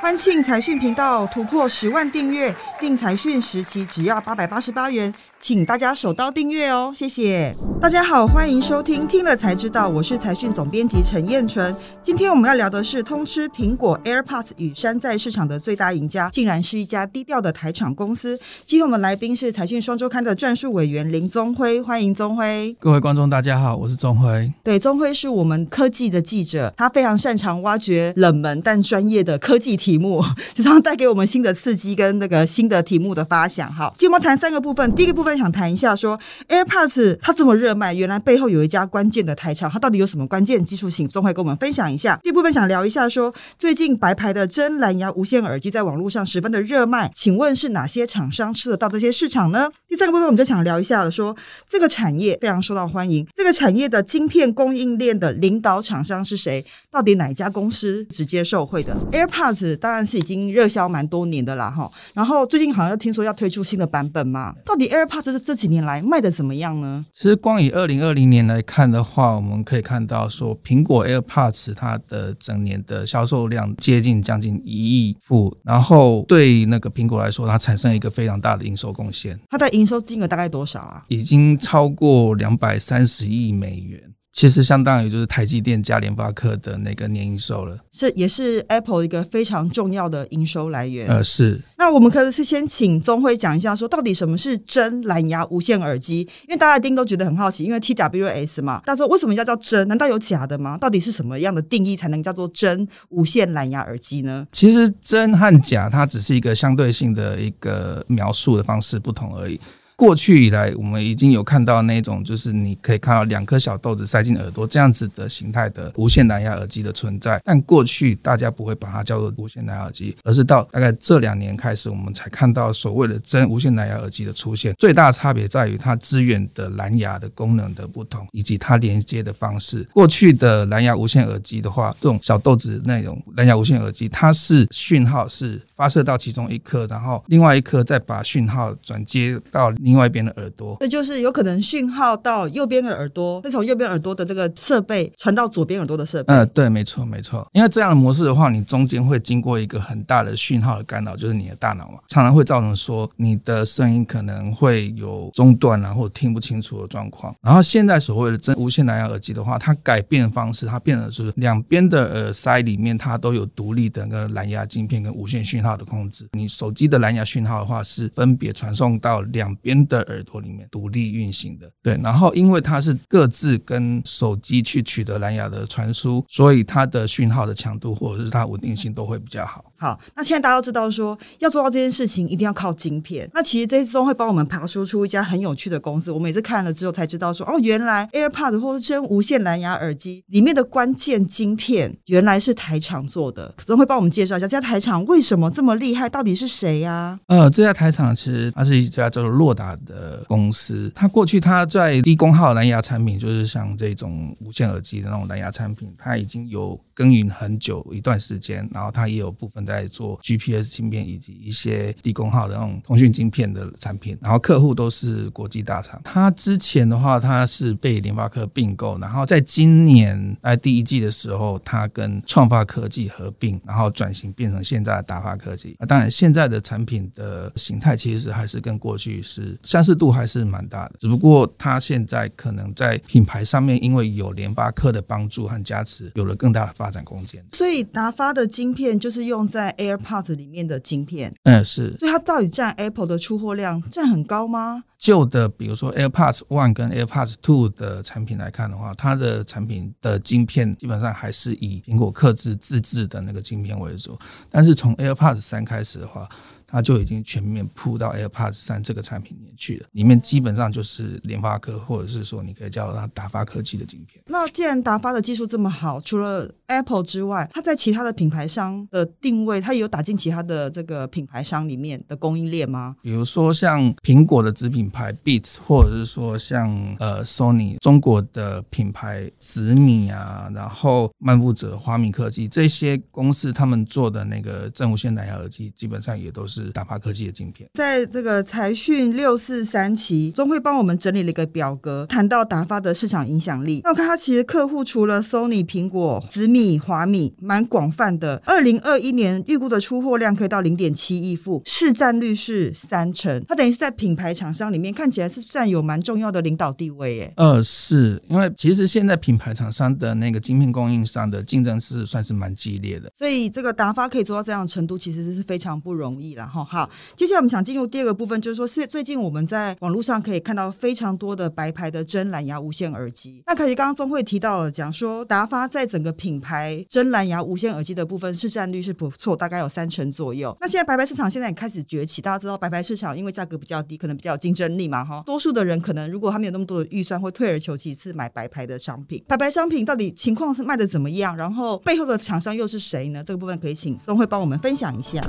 欢庆财讯频道突破十万订阅，订财讯时期只要八百八十八元，请大家手刀订阅哦，谢谢大家好，欢迎收听听了才知道，我是财讯总编辑陈彦纯。今天我们要聊的是通吃苹果 AirPods 与山寨市场的最大赢家，竟然是一家低调的台厂公司。今天我们来宾是财讯双周刊的撰述委员林宗辉，欢迎宗辉。各位观众大家好，我是宗辉。对，宗辉是我们科技的记者，他非常擅长挖掘冷门但专业的科技题目，经常带给我们新的刺激跟那个新的题目的发想。好，今天谈三个部分。第一个部分想谈一下说，AirPods 它这么热卖，原来背后有一家关键的台厂，它到底有什么关键技术性？宗辉跟我们分享一下。第一部分想聊一下说，最近白牌的真蓝牙无线耳机在网络上十分的热卖，请问是哪些厂商吃得到这些市场呢？第三个部分我们就想聊一下说，这个产业非常受到欢迎，这个产业的晶片供应链的领导厂商是谁？到底哪一家公司直接受惠的？AirPods 当然是已经热销蛮多年的啦，哈。然后最近好像听说要推出新的版本嘛，到底 AirPods 这这几年来卖的怎么样呢？其实光以二零二零年来看的话，我们可以看到说，苹果 AirPods 它的整年的销售量接近将近一亿副，然后对那个苹果来说，它产生一个非常大的营收贡献。它的营收金额大概多少啊？已经超过两百三十亿美元。其实相当于就是台积电加联发科的那个年营收了，是也是 Apple 一个非常重要的营收来源。呃，是。那我们可以是先请宗辉讲一下，说到底什么是真蓝牙无线耳机？因为大家一定都觉得很好奇，因为 TWS 嘛，大家说为什么要叫真？难道有假的吗？到底是什么样的定义才能叫做真无线蓝牙耳机呢？其实真和假它只是一个相对性的一个描述的方式不同而已。过去以来，我们已经有看到那种，就是你可以看到两颗小豆子塞进耳朵这样子的形态的无线蓝牙耳机的存在。但过去大家不会把它叫做无线蓝牙耳机，而是到大概这两年开始，我们才看到所谓的真无线蓝牙耳机的出现。最大的差别在于它支援的蓝牙的功能的不同，以及它连接的方式。过去的蓝牙无线耳机的话，这种小豆子那种蓝牙无线耳机，它是讯号是发射到其中一颗，然后另外一颗再把讯号转接到。另外一边的耳朵，那就是有可能讯号到右边的耳朵，再从右边耳朵的这个设备传到左边耳朵的设备。嗯、呃，对，没错，没错。因为这样的模式的话，你中间会经过一个很大的讯号的干扰，就是你的大脑嘛，常常会造成说你的声音可能会有中断啊，或者听不清楚的状况。然后现在所谓的真无线蓝牙耳机的话，它改变方式，它变得是两边的耳塞里面它都有独立的那个蓝牙晶片跟无线讯号的控制。你手机的蓝牙讯号的话，是分别传送到两边。的耳朵里面独立运行的，对，然后因为它是各自跟手机去取得蓝牙的传输，所以它的讯号的强度或者是它稳定性都会比较好。好，那现在大家都知道说要做到这件事情一定要靠晶片。那其实这次宗辉帮我们爬输出一家很有趣的公司，我们也是看了之后才知道说哦，原来 AirPods 或是真无线蓝牙耳机里面的关键晶片原来是台厂做的。宗辉帮我们介绍一下这家台厂为什么这么厉害，到底是谁呀、呃，这家台厂其实它是一家叫做洛达的公司。它过去它在低功耗蓝牙产品，就是像这种无线耳机的那种蓝牙产品，它已经有耕耘很久一段时间，然后它也有部分。在做 GPS 晶片以及一些低功耗的那种通讯晶片的产品，然后客户都是国际大厂。他之前的话，他是被联发科并购，然后在今年在第一季的时候，他跟创发科技合并，然后转型变成现在的达发科技。那当然，现在的产品的形态其实还是跟过去是相似度还是蛮大的，只不过他现在可能在品牌上面，因为有联发科的帮助和加持，有了更大的发展空间。所以达发的晶片就是用在。在 AirPods 里面的晶片，嗯，是，所以它到底占 Apple 的出货量占很高吗？旧的，比如说 AirPods One 跟 AirPods Two 的产品来看的话，它的产品的晶片基本上还是以苹果刻制自制的那个晶片为主，但是从 AirPods 三开始的话。它就已经全面铺到 AirPods 三这个产品里面去了，里面基本上就是联发科，或者是说你可以叫它达发科技的晶片。那既然达发的技术这么好，除了 Apple 之外，它在其他的品牌商的定位，它也有打进其他的这个品牌商里面的供应链吗？比如说像苹果的子品牌 Beats，或者是说像呃 Sony 中国的品牌紫米啊，然后漫步者、华米科技这些公司，他们做的那个真无线蓝牙耳机，基本上也都是达发科技的镜片。在这个财讯六四三期，中会帮我们整理了一个表格，谈到达发的市场影响力。那我看他其实客户除了 Sony、苹果、紫米、华米，蛮广泛的。二零二一年预估的出货量可以到零点七亿副，市占率是三成。它等于是在品牌厂商里面看起来是占有蛮重要的领导地位，耶。呃，是因为其实现在品牌厂商的那个晶片供应商的竞争是算是蛮激烈的，所以这个达发可以做到这样的程度，其实是非常不容易了哈。好，接下来我们想进入第二个部分，就是说是最近我们在网络上可以看到非常多的白牌的真蓝牙无线耳机。那可惜刚刚钟会提到了，讲说达发在整个品牌真蓝牙无线耳机的部分市占率是不错，大概有三成左右。那现在白牌市场现在也开始崛起，大家知道白牌市场因为价格比较低，可能比较有竞争力嘛哈。多数的人可能如果他没有那么多的预算，会退而求其次买白牌的商品。白牌商品到底情况是卖的怎么样？然后背后的厂商又是谁呢？这个部分可以请钟会帮我们分享一下。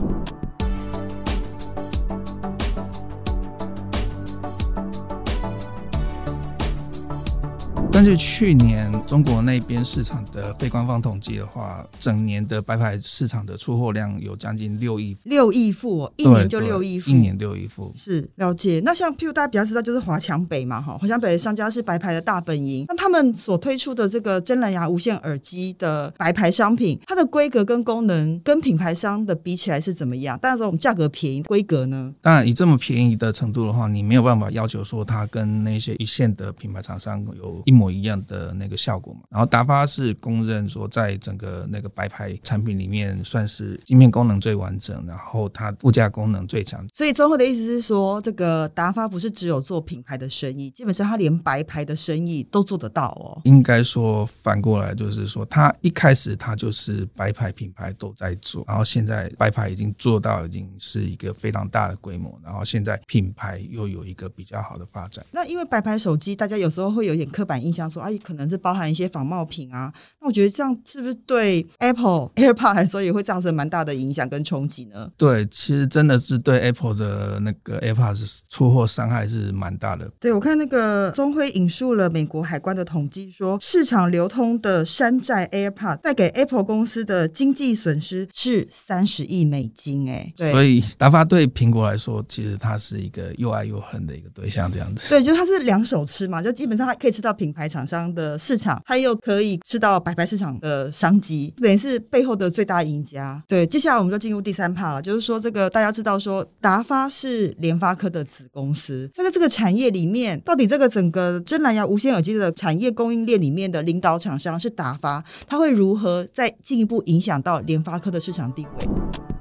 根据去年中国那边市场的非官方统计的话，整年的白牌市场的出货量有将近六亿六亿副，一年就六亿副，一年六亿副是了解。那像譬如大家比较知道就是华强北嘛，哈，华强北的商家是白牌的大本营，那他们所推出的这个真蓝牙无线耳机的白牌商品，它的规格跟功能跟品牌商的比起来是怎么样？当然说我们价格便宜，规格呢？当然以这么便宜的程度的话，你没有办法要求说它跟那些一线的品牌厂商有一模。模一样的那个效果嘛，然后达发是公认说，在整个那个白牌产品里面，算是晶片功能最完整，然后它附加功能最强。所以中会的意思是说，这个达发不是只有做品牌的生意，基本上它连白牌的生意都做得到哦。应该说反过来就是说，它一开始它就是白牌品牌都在做，然后现在白牌已经做到已经是一个非常大的规模，然后现在品牌又有一个比较好的发展。那因为白牌手机，大家有时候会有点刻板印象。想说，哎，可能是包含一些仿冒品啊。那我觉得这样是不是对 Apple AirPod 来说也会造成蛮大的影响跟冲击呢？对，其实真的是对 Apple 的那个 AirPods 出货伤害是蛮大的。对，我看那个中辉引述了美国海关的统计，说市场流通的山寨 AirPod 带给 Apple 公司的经济损失是三十亿美金。哎，对，所以达发对苹果来说，其实它是一个又爱又恨的一个对象，这样子。对，就它是两手吃嘛，就基本上它可以吃到品牌。厂商的市场，他又可以吃到白牌市场的商机，等于是背后的最大赢家。对，接下来我们就进入第三 part 了，就是说这个大家知道说达发是联发科的子公司，那在这个产业里面，到底这个整个真蓝牙无线耳机的产业供应链里面的领导厂商是达发，它会如何再进一步影响到联发科的市场地位？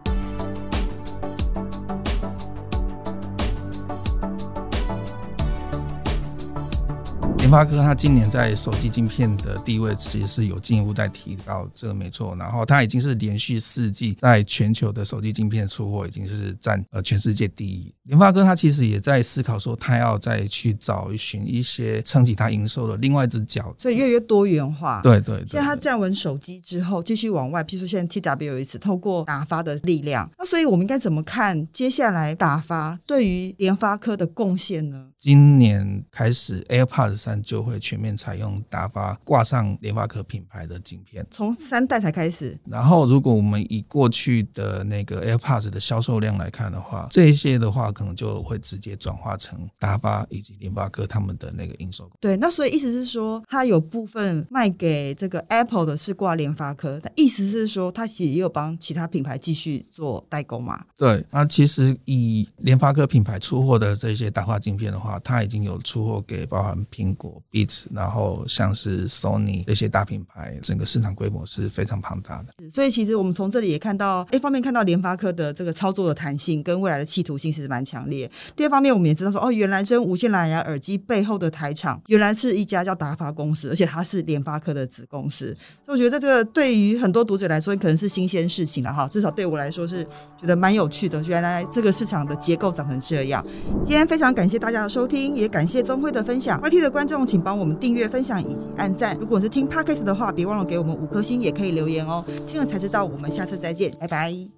联发科它今年在手机晶片的地位其实是有进一步在提高，这个没错。然后它已经是连续四季在全球的手机晶片出货已经是占呃全世界第一。联发科它其实也在思考说，它要再去找寻一些撑起它营收的另外一只脚，所以越来越多元化。对对，对，现在它站稳手机之后，继续往外，譬如说现在 TWS 透过打发的力量，那所以我们应该怎么看接下来打发对于联发科的贡献呢？今年开始 AirPods 三。就会全面采用达发挂上联发科品牌的晶片，从三代才开始。然后，如果我们以过去的那个 AirPods 的销售量来看的话，这些的话可能就会直接转化成达发以及联发科他们的那个营收。对，那所以意思是说，它有部分卖给这个 Apple 的是挂联发科，但意思是说，它其实也有帮其他品牌继续做代工嘛？对，那其实以联发科品牌出货的这些达发晶片的话，它已经有出货给包含苹果。Beats，然后像是 Sony 这些大品牌，整个市场规模是非常庞大的。所以其实我们从这里也看到，一方面看到联发科的这个操作的弹性跟未来的企图心其实蛮强烈。第二方面，我们也知道说，哦，原来真无线蓝牙耳机背后的台厂，原来是一家叫达发公司，而且它是联发科的子公司。所以我觉得这个对于很多读者来说，可能是新鲜事情了哈。至少对我来说是觉得蛮有趣的。原来这个市场的结构长成这样。今天非常感谢大家的收听，也感谢钟辉的分享。YT 的观众，请帮我们订阅、分享以及按赞。如果是听 Podcast 的话，别忘了给我们五颗星，也可以留言哦。听了才知道，我们下次再见，拜拜。